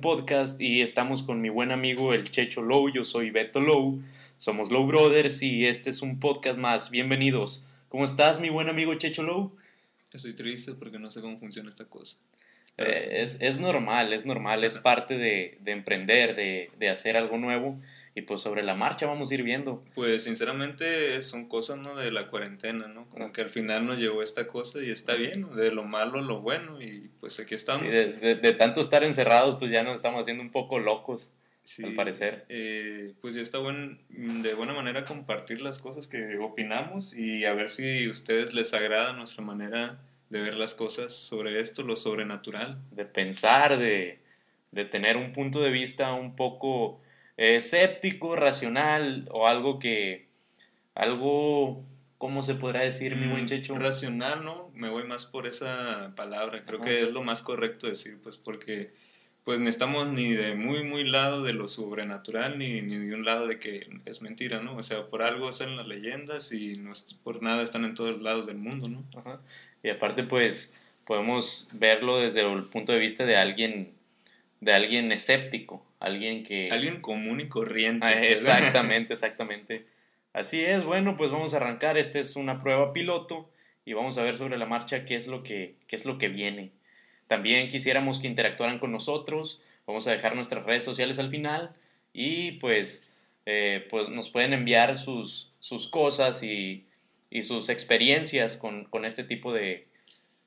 podcast y estamos con mi buen amigo el Checho Low, yo soy Beto Low, somos Low Brothers y este es un podcast más, bienvenidos. ¿Cómo estás mi buen amigo Checho Low? Estoy triste porque no sé cómo funciona esta cosa. Eh, es, normal, es normal, es parte de, emprender, de, de hacer algo nuevo y pues sobre la marcha vamos a ir viendo. Pues sinceramente son cosas, ¿no? De la cuarentena, ¿no? Como que al final nos llegó esta cosa y está bien, de lo malo lo bueno y pues aquí estamos. de, tanto estar encerrados pues ya nos estamos haciendo un poco locos. al parecer. Eh, pues ya está buen, de buena manera compartir las cosas que opinamos y a ver si a ustedes les agrada nuestra manera de ver las cosas sobre esto, lo sobrenatural. De pensar, de, de tener un punto de vista un poco escéptico, racional o algo que, algo, ¿cómo se podrá decir, mi buen mm, Checho? Racional, ¿no? Me voy más por esa palabra, creo que es lo más correcto decir, pues porque pues no estamos ni de muy, muy lado de lo sobrenatural, ni, ni de un lado de que es mentira, ¿no? O sea, por algo están las leyendas y no por nada están en todos lados del mundo, ¿no? Y aparte, pues, podemos verlo desde el punto de vista de alguien, de alguien escéptico, alguien que... Alguien común y corriente. Ah, exactamente, exactamente. Así es, bueno, pues vamos a arrancar. Esta es una prueba piloto y vamos a ver sobre la marcha qué es lo que, qué es lo que viene. También quisiéramos que interactuaran con nosotros. Vamos a dejar nuestras redes sociales al final y pues, eh, pues nos pueden enviar sus, sus cosas y, y sus experiencias con, con este tipo de,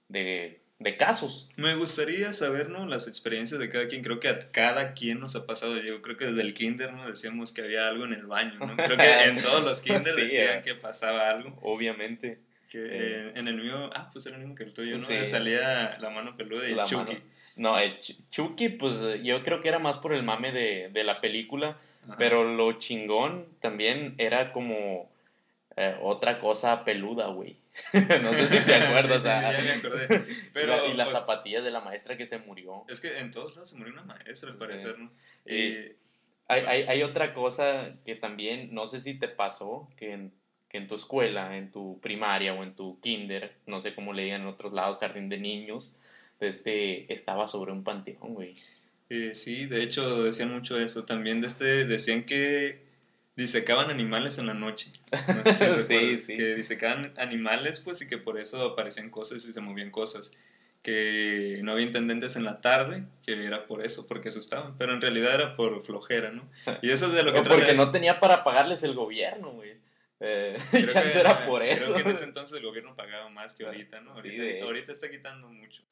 de, de casos. Me gustaría saber, ¿no? Las experiencias de cada quien. Creo que a cada quien nos ha pasado. Yo creo que desde el kinder, ¿no? Decíamos que había algo en el baño, ¿no? Creo que en todos los kinders decían eh. que pasaba algo. Obviamente. Que eh. en el mío, ah, pues era el mismo que el tuyo, ¿no? Sí. salía la mano peluda y el Chucky. No, el Chucky, pues yo creo que era más por el mame de, de la película. Pero lo chingón también era como eh, otra cosa peluda, güey. no sé si te acuerdas. Ah. ya me acordé. Pero, y, las pues, zapatillas de la maestra que se murió. Es que en todos lados se murió una maestra, al parecer, ¿no? Y hay, hay, hay, otra cosa que también, no sé si te pasó, que en, que en tu escuela, en tu primaria o en tu kinder, no sé cómo le digan en otros lados, jardín de niños, este, estaba sobre un panteón, güey. Eh, sí, de hecho decían mucho eso. También de este, decían que disecaban animales en la noche. No sé si sí, sí. Que disecaban animales, pues, y que por eso aparecían cosas y se movían cosas. Que no había intendentes en la tarde, que era por eso, porque asustaban. Pero en realidad era por flojera, ¿no? Y eso es de lo que Porque no tenía para pagarles el gobierno, güey. Eh, chance era por eso. Creo que en ese entonces el gobierno pagaba más que ahorita, ¿no? Ahorita, ahorita está quitando mucho.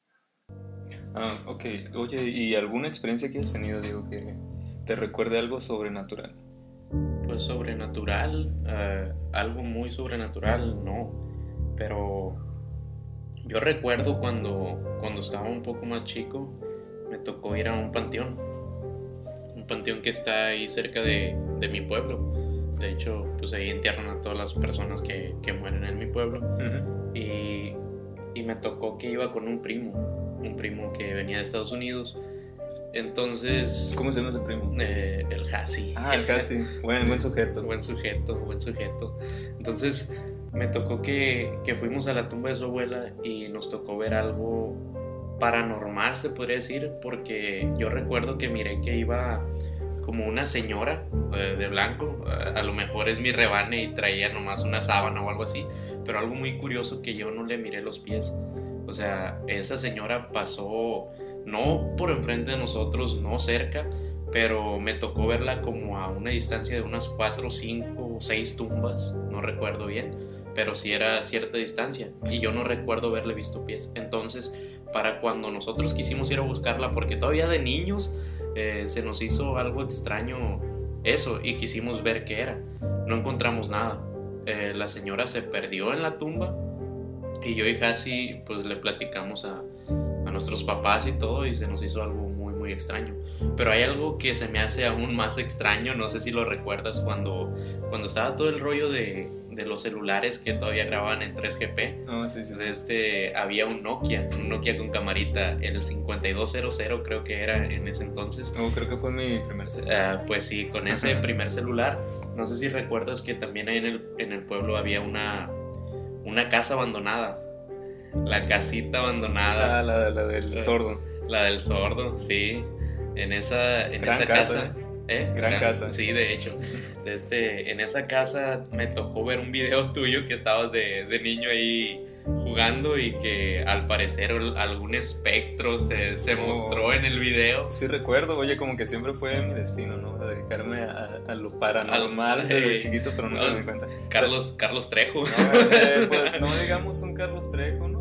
Ah, ok. Oye, ¿y alguna experiencia que has tenido, digo, que te recuerde algo sobrenatural? Pues sobrenatural, eh, algo muy sobrenatural, no. Pero yo recuerdo cuando, cuando estaba un poco más chico, me tocó ir a un panteón. Un panteón que está ahí cerca de, de mi pueblo. De hecho, pues ahí entierran a todas las personas que, que mueren en mi pueblo. y, y me tocó que iba con un primo, un primo que venía de Estados Unidos entonces. ¿Cómo se llama ese primo? Eh, el Hasi. Ah, el Hasi. Buen, buen sujeto. Buen sujeto, buen sujeto. Entonces, me tocó que, que fuimos a la tumba de su abuela y nos tocó ver algo paranormal, se podría decir, porque yo recuerdo que miré que iba como una señora eh, de blanco, a lo mejor es mi rebane y traía nomás una sábana o algo así, pero algo muy curioso que yo no le miré los pies. O sea, esa señora pasó no por enfrente de nosotros, no cerca, pero me tocó verla como a una distancia de unas 4, 5 o 6 tumbas, no recuerdo bien, pero sí era cierta distancia y yo no recuerdo haberle visto pies. Entonces, para cuando nosotros quisimos ir a buscarla, porque todavía de niños eh, se nos hizo algo extraño eso y quisimos ver qué era, no encontramos nada. Eh, la señora se perdió en la tumba y yo y casi pues le platicamos a, nuestros papás y todo y se nos hizo algo muy muy extraño. Pero hay algo que se me hace aún más extraño, no sé si lo recuerdas cuando, cuando estaba todo el rollo de, de los celulares que todavía grababan en 3GP. Oh, sí, sí, Este, había un Nokia, un Nokia con camarita, el 5200 creo que era en ese entonces. Oh, creo que fue mi primer celular. Ah, pues sí, con ese primer celular. No sé si recuerdas que también ahí en el, en el pueblo había una, una casa abandonada la casita abandonada. Ah, la, la del sordo. La del sordo, sí. en esa, en esa casa, ¿eh? Gran, casa. Sí, de hecho. Este, en esa casa me tocó ver un video tuyo que estabas de, de niño ahí jugando y que al parecer algún espectro se, se mostró en el video. Sí recuerdo, oye, como que siempre fue mi destino, ¿no? dedicarme a, lo paranormal desde chiquito, pero nunca me di cuenta. Carlos, Carlos Trejo. Eh, pues no digamos un Carlos Trejo, ¿no?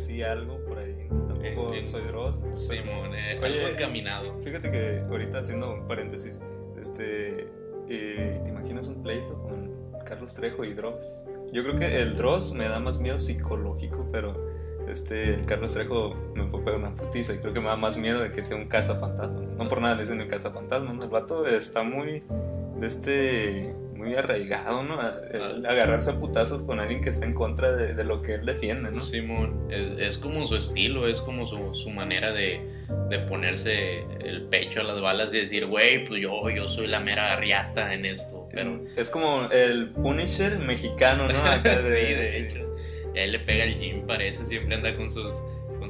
Pero sí algo por ahí, ¿no? Tampoco soy Dross. Simón, eh, oye, encaminado. Fíjate que ahorita haciendo un paréntesis, este, eh, ¿te imaginas un pleito con Carlos Trejo y Dross? Yo creo que el Dross me da más miedo psicológico, pero este, el Carlos Trejo me fue pegar una putiza y creo que me da más miedo de que sea un cazafantasma. No por nada le dicen el cazafantasma, ¿no? El vato está muy, de este, muy arraigado, ¿no? agarrarse a putazos con alguien que está en contra de, lo que él defiende, ¿no? Simón, es, como su estilo, es como su, su manera de, de, ponerse el pecho a las balas y decir, güey, pues yo, yo soy la mera riata en esto. Pero... Es como el Punisher mexicano, ¿no? sí, de hecho. Y ahí le pega el gym, parece, siempre anda con sus,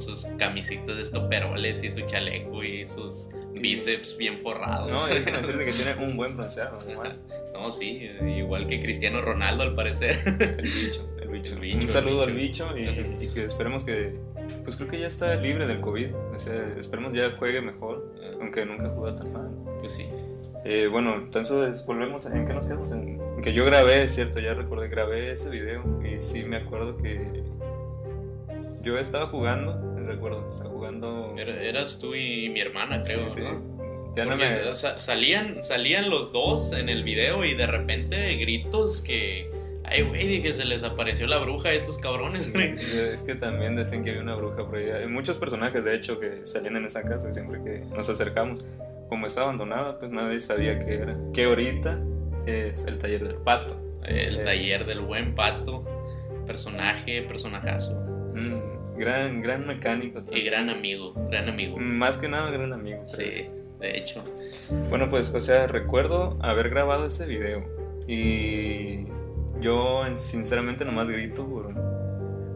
con sus camisitas de estoperoles y su chaleco y sus bíceps bien forrados. No, déjenme decirte que tiene un buen bronceado, no, sí, igual que Cristiano Ronaldo al parecer. El bicho, el bicho. un saludo al bicho y, que esperemos que, pues creo que ya está libre del COVID. O sea, esperemos ya juegue mejor, ah. aunque nunca jugado tan mal. Pues sí. Eh, bueno, entonces volvemos en qué nos quedamos en, que yo grabé, cierto, ya recordé, grabé ese video y sí me acuerdo que yo estaba jugando, recuerdo, estaba jugando. eras tú y mi hermana, creo. Sí, sí. Ya no me... salían, salían los dos en el video y de repente gritos que. Ay, güey, dije, se les apareció la bruja a estos cabrones. es que también decían que había una bruja por ahí. Hay muchos personajes, de hecho, que salían en esa casa siempre que nos acercamos. Como está abandonada, pues nadie sabía qué era. Que ahorita es el taller del pato. El eh, taller del buen pato. Personaje, personajazo. Mm, gran, gran mecánico. Y gran amigo, gran amigo. Más que nada, gran amigo. Sí, de hecho. Bueno, pues, o sea, recuerdo haber grabado ese video. Y yo, sinceramente, nomás grito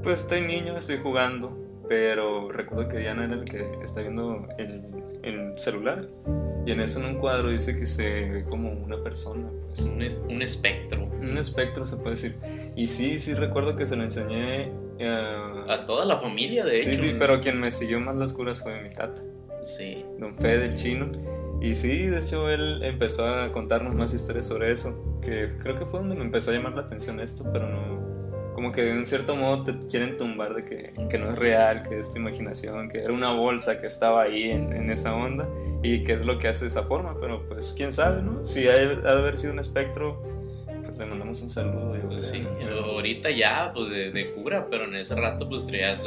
Pues estoy niño, estoy jugando. Pero recuerdo que Diana era el que está viendo el, el celular. Y en eso en un cuadro dice que se ve como una persona. Pues. Un, espectro. Un espectro se puede decir. Y sí, sí recuerdo que se lo enseñé eh, a toda la familia, de hecho. Sí, sí, pero quien me siguió más las curas fue mi tata. Sí. Don Fede, del chino. Y sí, de hecho él empezó a contarnos más historias sobre eso. Que creo que fue donde me empezó a llamar la atención esto, pero no, como que de un cierto modo te quieren tumbar de que, que, no es real, que es tu imaginación, que era una bolsa que estaba ahí en, en, esa onda y que es lo que hace de esa forma, pero pues quién sabe, ¿no? Si ha, de haber sido un espectro, le mandamos un saludo. Pues sí, ahorita ya, pues de, de, cura, pero en ese rato pues traías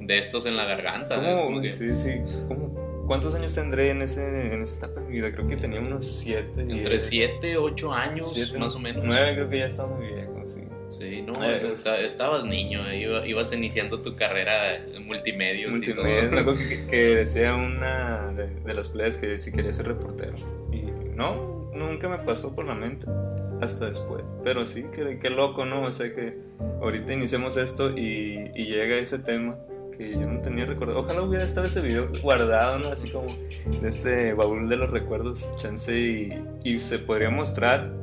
de estos en la garganta. ¿Cómo? Sí, sí, ¿cómo? ¿Cuántos años tendré en, ese, en esa etapa de mi vida? Creo que tenía unos 7. Entre 7, 8 años, más o menos. 9 creo que ya estaba muy viejo, sí. Sí, no, eh, estabas niño, ibas iniciando tu carrera en multimedia. Multimedia, que, que, decía una de, las playas que si quería ser reportero. Y no, nunca me pasó por la mente hasta después. Pero sí, qué, loco, ¿no? O sea que ahorita iniciamos esto y, y llega ese tema que yo no tenía recuerdo. Ojalá hubiera estado ese video guardado, ¿no? Así como en este baúl de los recuerdos, chance y, y se podría mostrar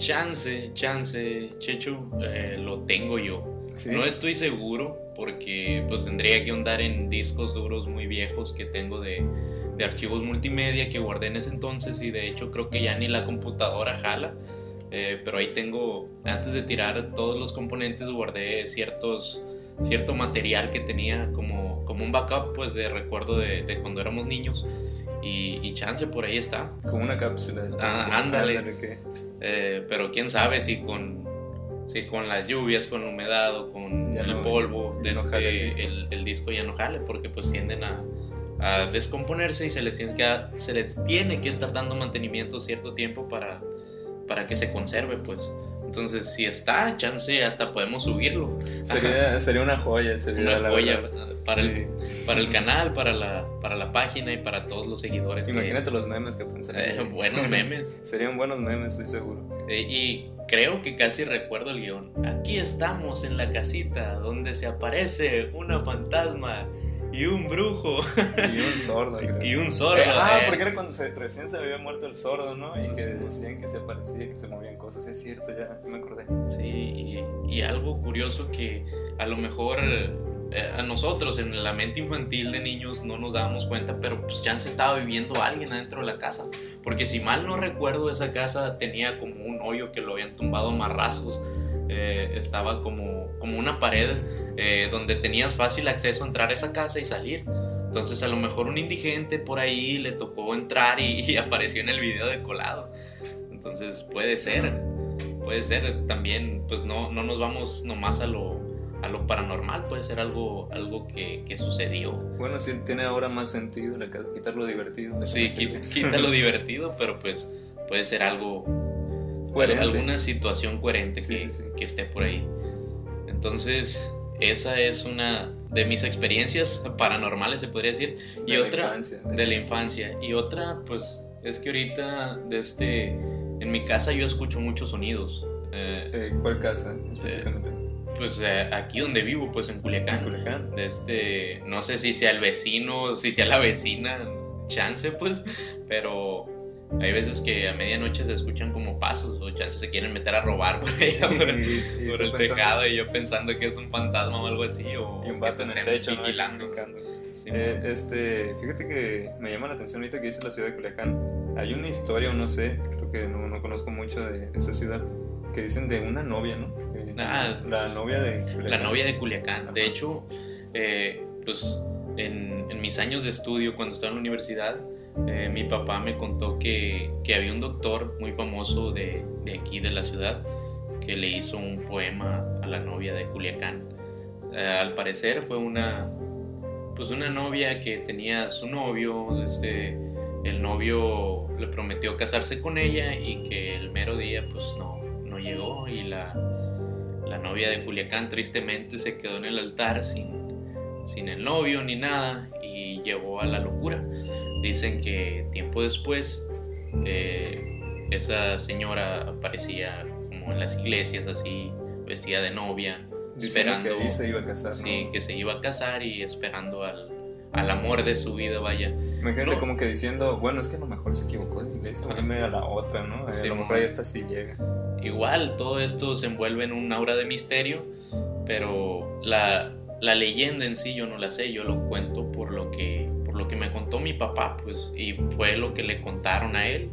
Chance, chance, Chechu, eh, lo tengo yo. No estoy seguro porque pues tendría que andar en discos duros muy viejos que tengo de, de, archivos multimedia que guardé en ese entonces y de hecho creo que ya ni la computadora jala. Eh, pero ahí tengo, antes de tirar todos los componentes guardé ciertos, cierto material que tenía como, como un backup pues de recuerdo de, de cuando éramos niños y, chance por ahí está. Como una cápsula. Ah, ándale. Eh, pero quién sabe si con, si con las lluvias, con la humedad o con el polvo de este, el, disco. ya no jale, porque pues tienden a, a descomponerse y se les, tiene que, se les tiene que estar dando mantenimiento cierto tiempo para, para que se conserve, pues. Entonces, si está, chance, hasta podemos subirlo. Sería, sería una joya, sería una joya para, el, para el canal, para la, para la página y para todos los seguidores. Imagínate los memes que pueden eh, buenos memes. Serían buenos memes, estoy seguro. Eh, y creo que casi recuerdo el guion. Aquí estamos en la casita donde se aparece una fantasma y y un brujo. Y un sordo, creo. Y un sordo. ah, eh. porque era cuando recién se había muerto el sordo, ¿no? Y que decían que se aparecía, que se movían cosas. Es cierto, ya me acordé. Sí, y, algo curioso que a lo mejor eh, a nosotros en la mente infantil de niños no nos dábamos cuenta, pero pues se estaba viviendo alguien adentro de la casa. Porque si mal no recuerdo, esa casa tenía como un hoyo que lo habían tumbado marrazos. Eh, estaba como, como una pared eh, donde tenías fácil acceso a entrar a esa casa y salir. Entonces a lo mejor un indigente por ahí le tocó entrar y, apareció en el video de colado. Entonces puede ser, puede ser también, pues no, no nos vamos nomás a lo, a lo paranormal, puede ser algo, algo que, que sucedió. Bueno, sí, tiene ahora más sentido quitar lo divertido. Sí, quita lo divertido, pero pues puede ser algo, alguna situación coherente que, que esté por ahí. Entonces, esa es una de mis experiencias paranormales, se podría decir. Y otra de la infancia. Y otra, pues, es que ahorita, desde, en mi casa yo escucho muchos sonidos. Eh, eh ¿Cuál casa específicamente? pues eh, aquí donde vivo, pues en Culiacán. Culiacán. Este, no sé si sea el vecino, si sea la vecina, chance, pues, pero hay veces que a medianoche se escuchan como pasos o chances se quieren meter a robar por, el tejado y yo pensando que es un fantasma o algo así o y un vato en el techo vigilando. Eh, este, fíjate que me llama la atención ahorita que dice la ciudad de Culiacán. Hay una historia o no sé, creo que no, no, conozco mucho de esa ciudad, que dicen de una novia, ¿no? Ah, la novia de Culiacán. La novia de Culiacán. De hecho, eh, pues en, en mis años de estudio, cuando estaba en la universidad, eh, mi papá me contó que, que, había un doctor muy famoso de, de, aquí de la ciudad que le hizo un poema a la novia de Culiacán. Eh, al parecer fue una, pues una novia que tenía su novio, este, el novio le prometió casarse con ella y que el mero día pues no, no llegó y la, la novia de Culiacán tristemente se quedó en el altar sin, sin el novio ni nada y llevó a la locura. Dicen que tiempo después eh, esa señora aparecía como en las iglesias así, vestida de novia, esperando que se iba a casar. Sí, que se iba a casar y esperando al, al amor de su vida, vaya. Imagínate como que diciendo, bueno, es que a lo mejor se equivocó de iglesia, a la otra, ¿no? a lo mejor ahí esta sí llega. Igual, todo esto se envuelve en un aura de misterio, pero la, la leyenda en sí yo no la sé, yo lo cuento por lo que que me contó mi papá, pues, y fue lo que le contaron a él.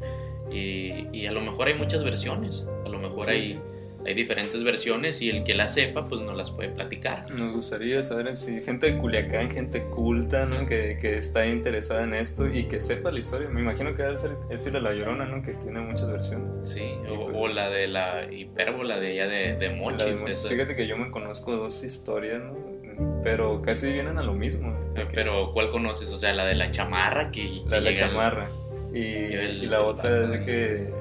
Y, y a lo mejor hay muchas versiones, a lo mejor hay, hay diferentes versiones y el que las sepa, pues nos las puede platicar. Nos gustaría saber si gente de Culiacán, gente culta, ¿no? Que, que está interesada en esto y que sepa la historia. Me imagino que debe ser es La Llorona, ¿no? Que tiene muchas versiones. Sí, o, pues la de la hipérbola de ella de, de Mochis. Fíjate que yo me conozco dos historias, ¿no? Pero casi vienen a lo mismo. Pero ¿cuál conoces? O sea, la de la chamarra que... La de la chamarra. Y, la otra es de que,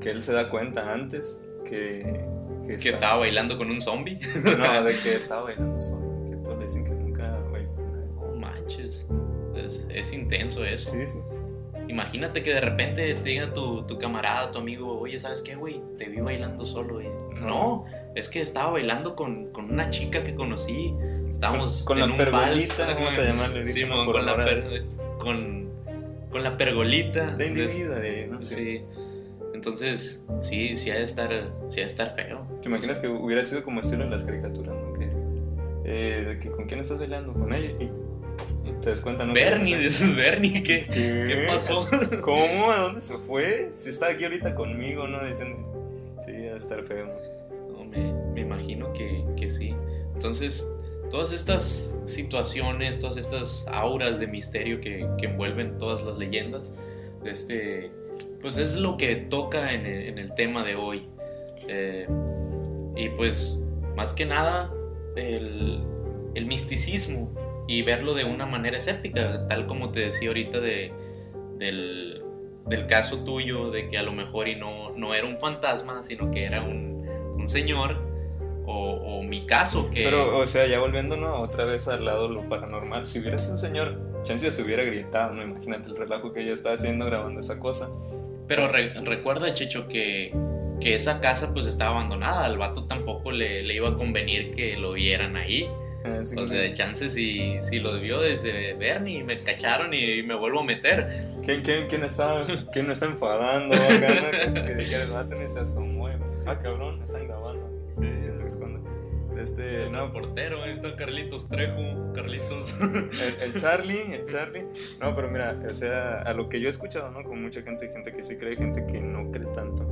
que él se da cuenta antes que... Que, estaba bailando con un zombie. no, de que estaba bailando solo. Que todos dicen que nunca bailó con manches. Es, es intenso eso. Sí, sí. Imagínate que de repente te diga tu, tu camarada, tu amigo, oye, ¿sabes qué, güey? Te vi bailando solo. No, es que estaba bailando con, con una chica que conocí Estábamos con, la pergolita, vamos a llamarle Sí, con, la con, con, la pergolita. La individuo no sé. Sí. Entonces, sí, sí ha de estar, sí ha de estar feo. ¿Te imaginas que hubiera sido como estilo en las caricaturas, ¿no? Que, eh, que ¿con quién estás bailando? Con ella. Y te das cuenta, ¿no? Bernie, dices Bernie, ¿qué, ¿qué pasó? ¿Cómo? ¿A dónde se fue? Si está aquí ahorita conmigo, ¿no? Dicen, sí, ha de estar feo. No, me, me imagino que, que sí. Entonces, todas estas situaciones, todas estas auras de misterio que, envuelven todas las leyendas, este, pues es lo que toca en el, tema de hoy. Eh, y pues más que nada el, misticismo y verlo de una manera escéptica, tal como te decía ahorita de, del, caso tuyo, de que a lo mejor y no, no era un fantasma, sino que era un, un señor o, mi caso que... Pero, o sea, ya volviéndonos otra vez al lado lo paranormal, si hubiera sido un señor, chance se hubiera gritado, ¿no? Imagínate el relajo que yo estaba haciendo grabando esa cosa. Pero recuerda, Checho, que, que esa casa pues estaba abandonada, al vato tampoco le, le, iba a convenir que lo vieran ahí. Ah, o sea, de chances si, si los vio desde Bernie y me cacharon y me vuelvo a meter. ¿Quién, quién, quién está, quién está enfadando? que el vato ni se asomó. Ah, cabrón, están grabando. Sí, se esconde. Este, no, portero, ahí está Carlitos Trejo, Carlitos. El, Charlie, el Charlie. No, pero mira, o sea, a lo que yo he escuchado, ¿no? Con mucha gente, gente que sí cree, gente que no cree tanto.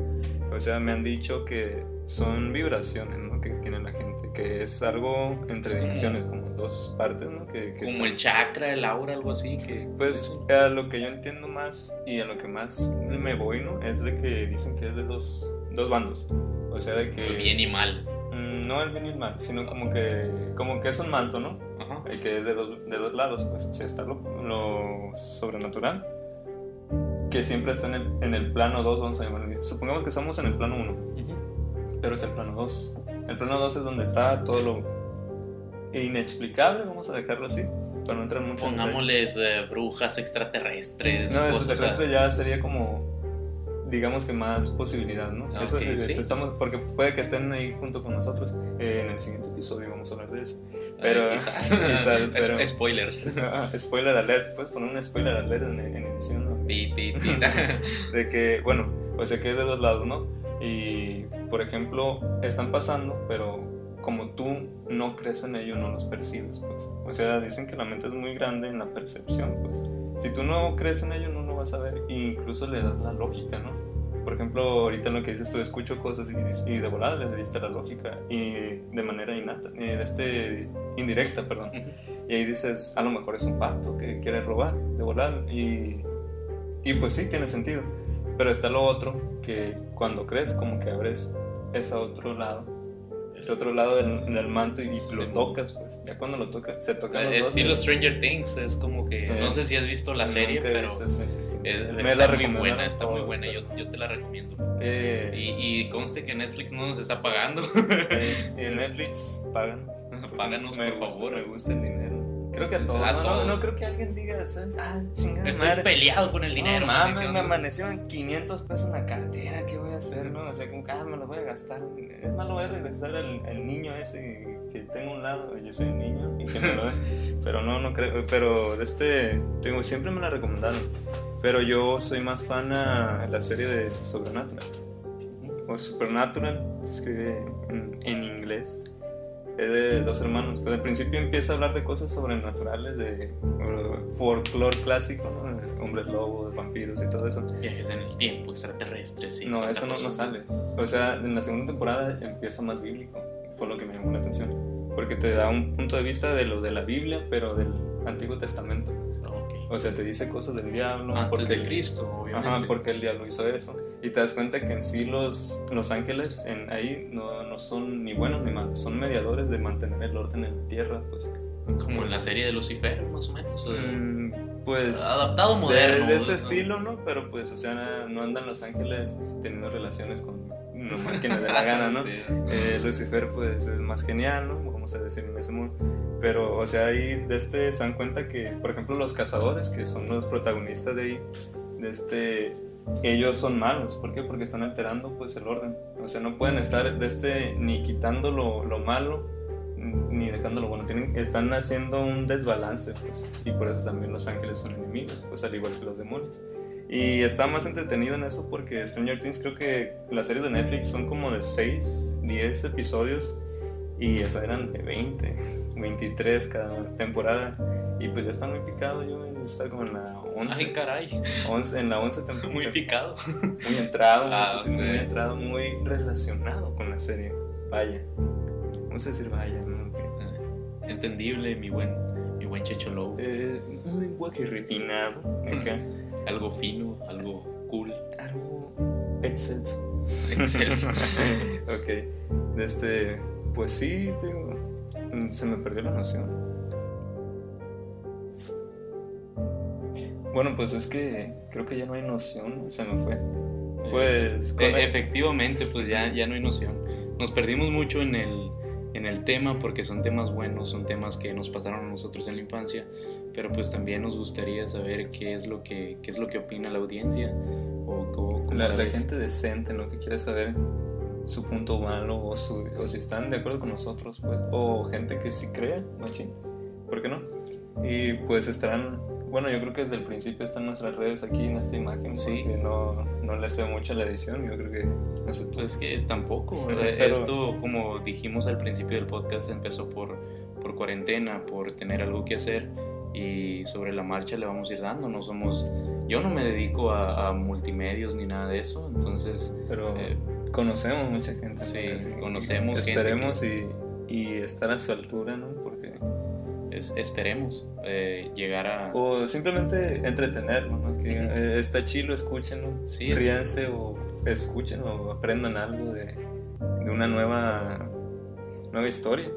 O sea, me han dicho que son vibraciones, ¿no? Que tiene la gente, que es algo entre dimensiones, como dos partes, ¿no? Que, como el chakra, el aura, algo así. que Pues a lo que yo entiendo más y a lo que más me voy, ¿no? Es de que dicen que es de dos, dos bandos. O sea, de que... Bien y mal. Mm, no el bien y el mal, sino como que, como que es un manto, ¿no? Ajá. Y que es de, los, de dos lados, pues. O sea, está lo, lo sobrenatural que siempre está en el, en el plano 2, vamos a llamarlo. Supongamos que estamos en el plano 1, pero es el plano 2. El plano 2 es donde está todo lo inexplicable, vamos a dejarlo así, para no entrar mucho Pongámosles eh, brujas extraterrestres. No, extraterrestre ya sería como digamos que más posibilidad, ¿no? eso, estamos, porque puede que estén ahí junto con nosotros. Eh, en el siguiente episodio vamos a hablar de eso. Pero quizás, pero, spoilers. spoiler alert, puedes poner un spoiler alert en, en edición, ¿no? de que, bueno, o sea que es de dos lados, ¿no? Y, por ejemplo, están pasando, pero como tú no crees en ello, no los percibes, pues. O sea, dicen que la mente es muy grande en la percepción, pues. Si tú no crees en ello, no lo vas a ver e incluso le das la lógica, ¿no? Por ejemplo, ahorita en lo que dices tú, escucho cosas y, de volada le diste la lógica y de manera innata, de este, indirecta, perdón. Y ahí dices, a lo mejor es un pacto que quiere robar de volar y, y pues sí, tiene sentido. Pero está lo otro, que cuando crees, como que abres ese otro lado ese otro lado del, del manto y lo tocas, pues. Ya cuando lo tocas, se toca los Estilo Stranger Things, es como que. no sé si has visto la serie, pero. Me está la muy buena, está muy buena, yo, yo te la recomiendo. Eh, y, y, conste que Netflix no nos está pagando. Eh, Netflix, páganos. Páganos, por favor. Me gusta el dinero. Creo que a todos. no, no, creo que alguien diga, ah, chingada. Estoy peleado con el dinero. No, mames, me amanecieron 500 pesos en la cartera. ¿Qué voy a hacer? No? O sea, como ah, me lo voy a gastar. Es más, lo voy a regresar al, niño ese que tengo a un lado. Yo soy un niño y que me lo. Pero no, no creo. Pero este, tengo, siempre me la recomendaron. Pero yo soy más fan a la serie de Supernatural. O Supernatural, se escribe en, en inglés es de dos hermanos. Pues al principio empieza a hablar de cosas sobrenaturales, de folclore clásico, ¿no? De hombres lobo, de vampiros y todo eso. Viajes en el tiempo, extraterrestres. Sí, no, eso no, no, sale. O sea, en la segunda temporada empieza más bíblico. Fue lo que me llamó la atención. Porque te da un punto de vista de lo de la Biblia, pero del Antiguo Testamento. O sea, te dice cosas del diablo. Antes porque, de Cristo, obviamente. Ajá, porque el diablo hizo eso. Y te das cuenta que en sí los, los ángeles en ahí no, no son ni buenos ni malos, son mediadores de mantener el orden en la tierra, pues. Como en la serie de Lucifer, más o menos. Mm, pues. Adaptado moderno. De, ese estilo, ¿no? Pero pues, o sea, no andan los ángeles teniendo relaciones con nomás quien le dé la gana, ¿no? Eh, Lucifer, pues, es más genial, ¿no? Vamos a decir en ese mundo. Pero, o sea, ahí de este se dan cuenta que, por ejemplo, los cazadores, que son los protagonistas de ahí, de este, ellos son malos. ¿Por qué? Porque están alterando pues el orden. O sea, no pueden estar de este ni quitando lo, lo malo ni dejando lo bueno. Tienen, están haciendo un desbalance, pues. Y por eso también los ángeles son enemigos, pues al igual que los demonios. Y está más entretenido en eso porque Stranger Things creo que las series de Netflix son como de 6, 10 episodios y eso eran de 20, 23 cada temporada. Y pues ya está muy picado. Yo está como en la 11. Ay, caray. 11, en la 11 temporada. Muy picado. Muy entrado, ah, muy entrado, muy relacionado con la serie. Vaya. Vamos a decir vaya, ¿no? Ah, entendible, mi buen, mi buen Checho Low. Eh, un lenguaje refinado. Algo fino, algo cool. Algo excelso. Excelso. ok. Este pues sí, se me perdió la noción. Bueno, pues es que creo que ya no hay noción, se me fue. Pues e, efectivamente, pues ya, ya no hay noción. Nos perdimos mucho en el, en el tema porque son temas buenos, son temas que nos pasaron a nosotros en la infancia, pero pues también nos gustaría saber qué es lo que, qué es lo que opina la audiencia o la, la gente decente, lo que quiere saber su punto malo o, su, o si están de acuerdo con nosotros, pues, o gente que sí cree, machín, ¿por qué no? Y pues estarán, bueno, yo creo que desde el principio están nuestras redes aquí en esta imagen, sí. porque no, no le sé mucho a la edición, yo creo que... No sé Pues que tampoco, esto como dijimos al principio del podcast empezó por, por cuarentena, por tener algo que hacer y sobre la marcha le vamos a ir dando, no somos... Yo no me dedico a, multimedios ni nada de eso, entonces... Pero... Eh, Conocemos mucha gente. Sí, conocemos Esperemos y, y, estar a su altura, ¿no? Porque... esperemos eh, llegar a... O simplemente entretenerlo, ¿no? Que eh, está chido, escúchenlo, sí, ríanse o escuchen o aprendan algo de, de una nueva, nueva historia.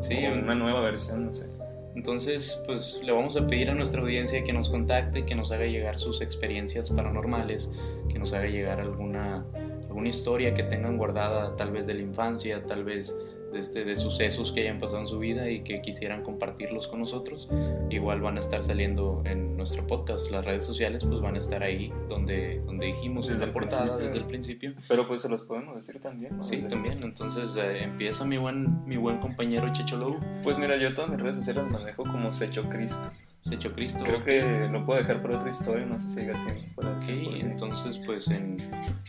Sí, una nueva versión, no sé. Entonces, pues le vamos a pedir a nuestra audiencia que nos contacte, que nos haga llegar sus experiencias paranormales, que nos haga llegar alguna alguna historia que tengan guardada tal vez de la infancia, tal vez de, este, de sucesos que hayan pasado en su vida y que quisieran compartirlos con nosotros, igual van a estar saliendo en nuestro podcast. Las redes sociales pues van a estar ahí donde, donde dijimos desde en la portada desde el principio. Pero pues se los podemos decir también. Sí, también. Entonces eh, empieza mi buen, mi buen compañero Checho Lobo. Pues mira, yo todas mis redes sociales las manejo como Secho Cristo se echó Cristo. Creo que lo puedo dejar para otra historia, no sé si haya tiempo para Sí, entonces pues en,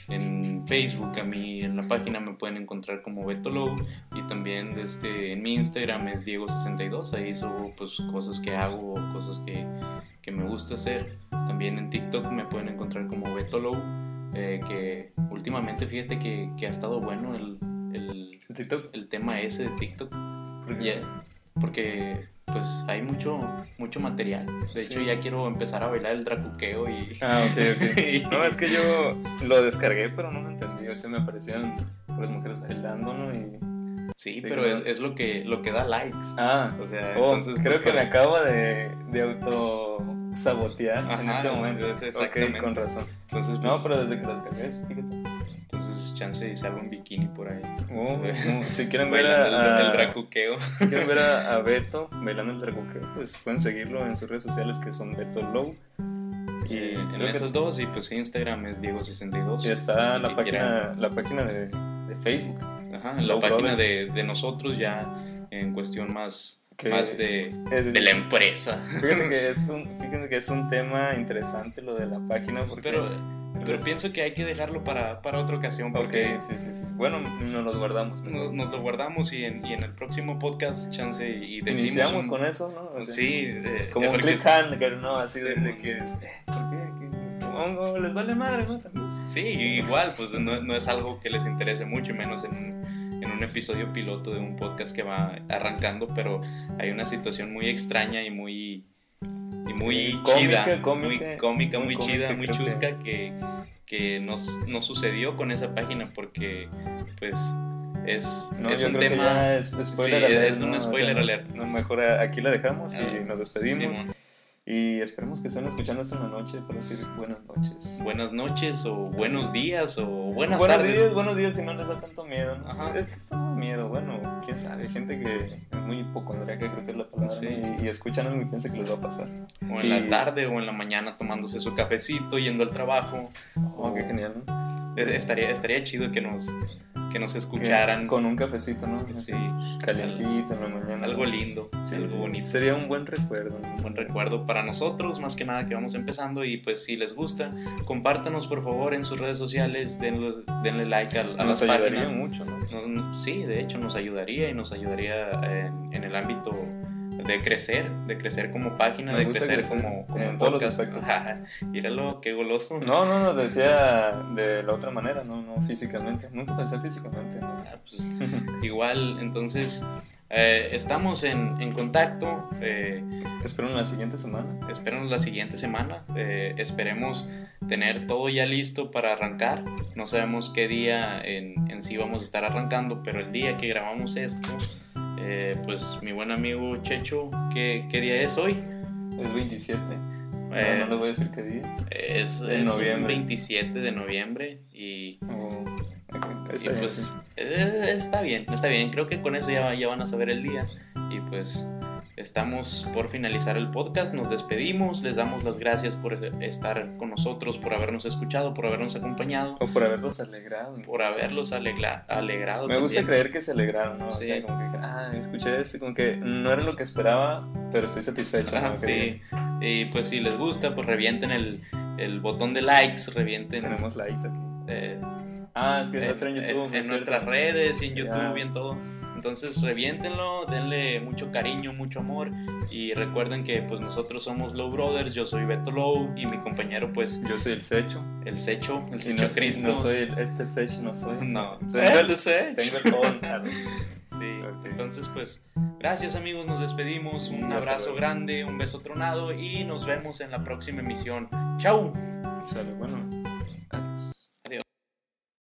en, Facebook a mí en la página me pueden encontrar como Beto Low y también este, en mi Instagram es Diego62, ahí subo pues cosas que hago, cosas que, que me gusta hacer. También en TikTok me pueden encontrar como Beto Low, eh, que últimamente fíjate que, que, ha estado bueno el, el, TikTok? el tema ese de TikTok. porque pues hay mucho, mucho material. De hecho, ya quiero empezar a bailar el dracuqueo y... Ah, ok, ok. no, es que yo lo descargué, pero no lo entendí. O sea, me aparecían las mujeres bailando, ¿no? Y... Sí, pero es, es, lo, que, lo que da likes. Ah, o sea, oh, entonces... Creo pues, que me acabo de, de auto sabotear en este momento. Ok, con razón. Entonces, no, pues, pero desde que lo descargué, fíjate chance y salga un bikini por ahí. Oh, si quieren ver a, el, dracuqueo. Si quieren ver a, Beto bailando el dracuqueo, pues pueden seguirlo en sus redes sociales que son Beto Low. Y en esas dos, y pues Instagram es Diego62. Y está la página, la página de, de, Facebook. Ajá, la página de, de, nosotros ya en cuestión más, más de, de, la empresa. Fíjense que, es un, fíjense que es un tema interesante lo de la página. Porque Pero pero pienso que hay que dejarlo para, para otra ocasión. Porque sí, sí, sí. Bueno, nos lo guardamos. Nos, nos, lo guardamos y en, y en, el próximo podcast, chance y decimos. Iniciamos con eso, ¿no? sí. como un cliffhanger, ¿no? Así de, que. ¿Por qué? les vale madre, ¿no? Sí, igual, pues no, no, es algo que les interese mucho, menos en un, en un episodio piloto de un podcast que va arrancando, pero hay una situación muy extraña y muy y muy chida, muy cómica, muy, chida, muy chusca que, que nos, nos, sucedió con esa página porque pues es, es un tema es spoiler alert, es un spoiler alert. mejor aquí la dejamos y ah, nos despedimos. Y esperemos que estén escuchando esta noche para decir buenas noches. Buenas noches o buenos días o buenas buenos tardes. Días, buenos días si no les da tanto miedo. Es que está miedo, bueno, quién sabe. Hay gente que es muy hipocondríaca, creo que es la palabra. Y, escuchan algo y piensan que les va a pasar. O en la tarde o en la mañana tomándose su cafecito, yendo al trabajo. Oh, qué genial, ¿no? Estaría, estaría chido que nos que nos escucharan. con un cafecito, ¿no? Sí. Calientito en la mañana. Algo lindo, algo bonito. Sería un buen recuerdo. Un buen recuerdo para nosotros, más que nada que vamos empezando. Y pues si les gusta, compártanos por favor en sus redes sociales, denle, denle like a, a nos ayudaría mucho, ¿no? Sí, de hecho nos ayudaría y nos ayudaría en, en el ámbito de crecer, de crecer como página, de crecer, como, como en todos los aspectos. Míralo, qué goloso. No, no, no, decía de la otra manera, no, no físicamente. Nunca pensé físicamente. Ah, pues, igual, entonces eh, estamos en, en contacto. Eh, la siguiente semana. Espero la siguiente semana. Eh, esperemos tener todo ya listo para arrancar. No sabemos qué día en, en sí vamos a estar arrancando, pero el día que grabamos esto eh, pues mi buen amigo Checho, ¿qué, ¿qué, día es hoy? Es 27. no, le voy a decir qué día. Es, es noviembre. 27 de noviembre y, oh, pues eh, está bien, está bien. Creo que con eso ya, ya van a saber el día y pues estamos por finalizar el podcast, nos despedimos, les damos las gracias por estar con nosotros, por habernos escuchado, por habernos acompañado. O por haberlos alegrado. Por haberlos alegrado. Me gusta creer que se alegraron, ¿no? Sí. O sea, como que, ah, escuché eso, como que no era lo que esperaba, pero estoy satisfecho. Ah, sí. Y pues si les gusta, pues revienten el, el botón de likes, revienten. Tenemos likes aquí. Eh, ah, es que va a estar en YouTube. En, nuestras redes y en YouTube y en todo. Entonces reviéntenlo, denle mucho cariño, mucho amor y recuerden que pues nosotros somos Low Brothers, yo soy Beto Low y mi compañero pues... Yo soy el Secho. El Secho, el Secho no, Cristo. No soy el, este Secho, no soy. No, tengo el Secho. Tengo el phone. sí, entonces pues gracias amigos, nos despedimos, un abrazo grande, un beso tronado y nos vemos en la próxima emisión. ¡Chao! Sale, bueno.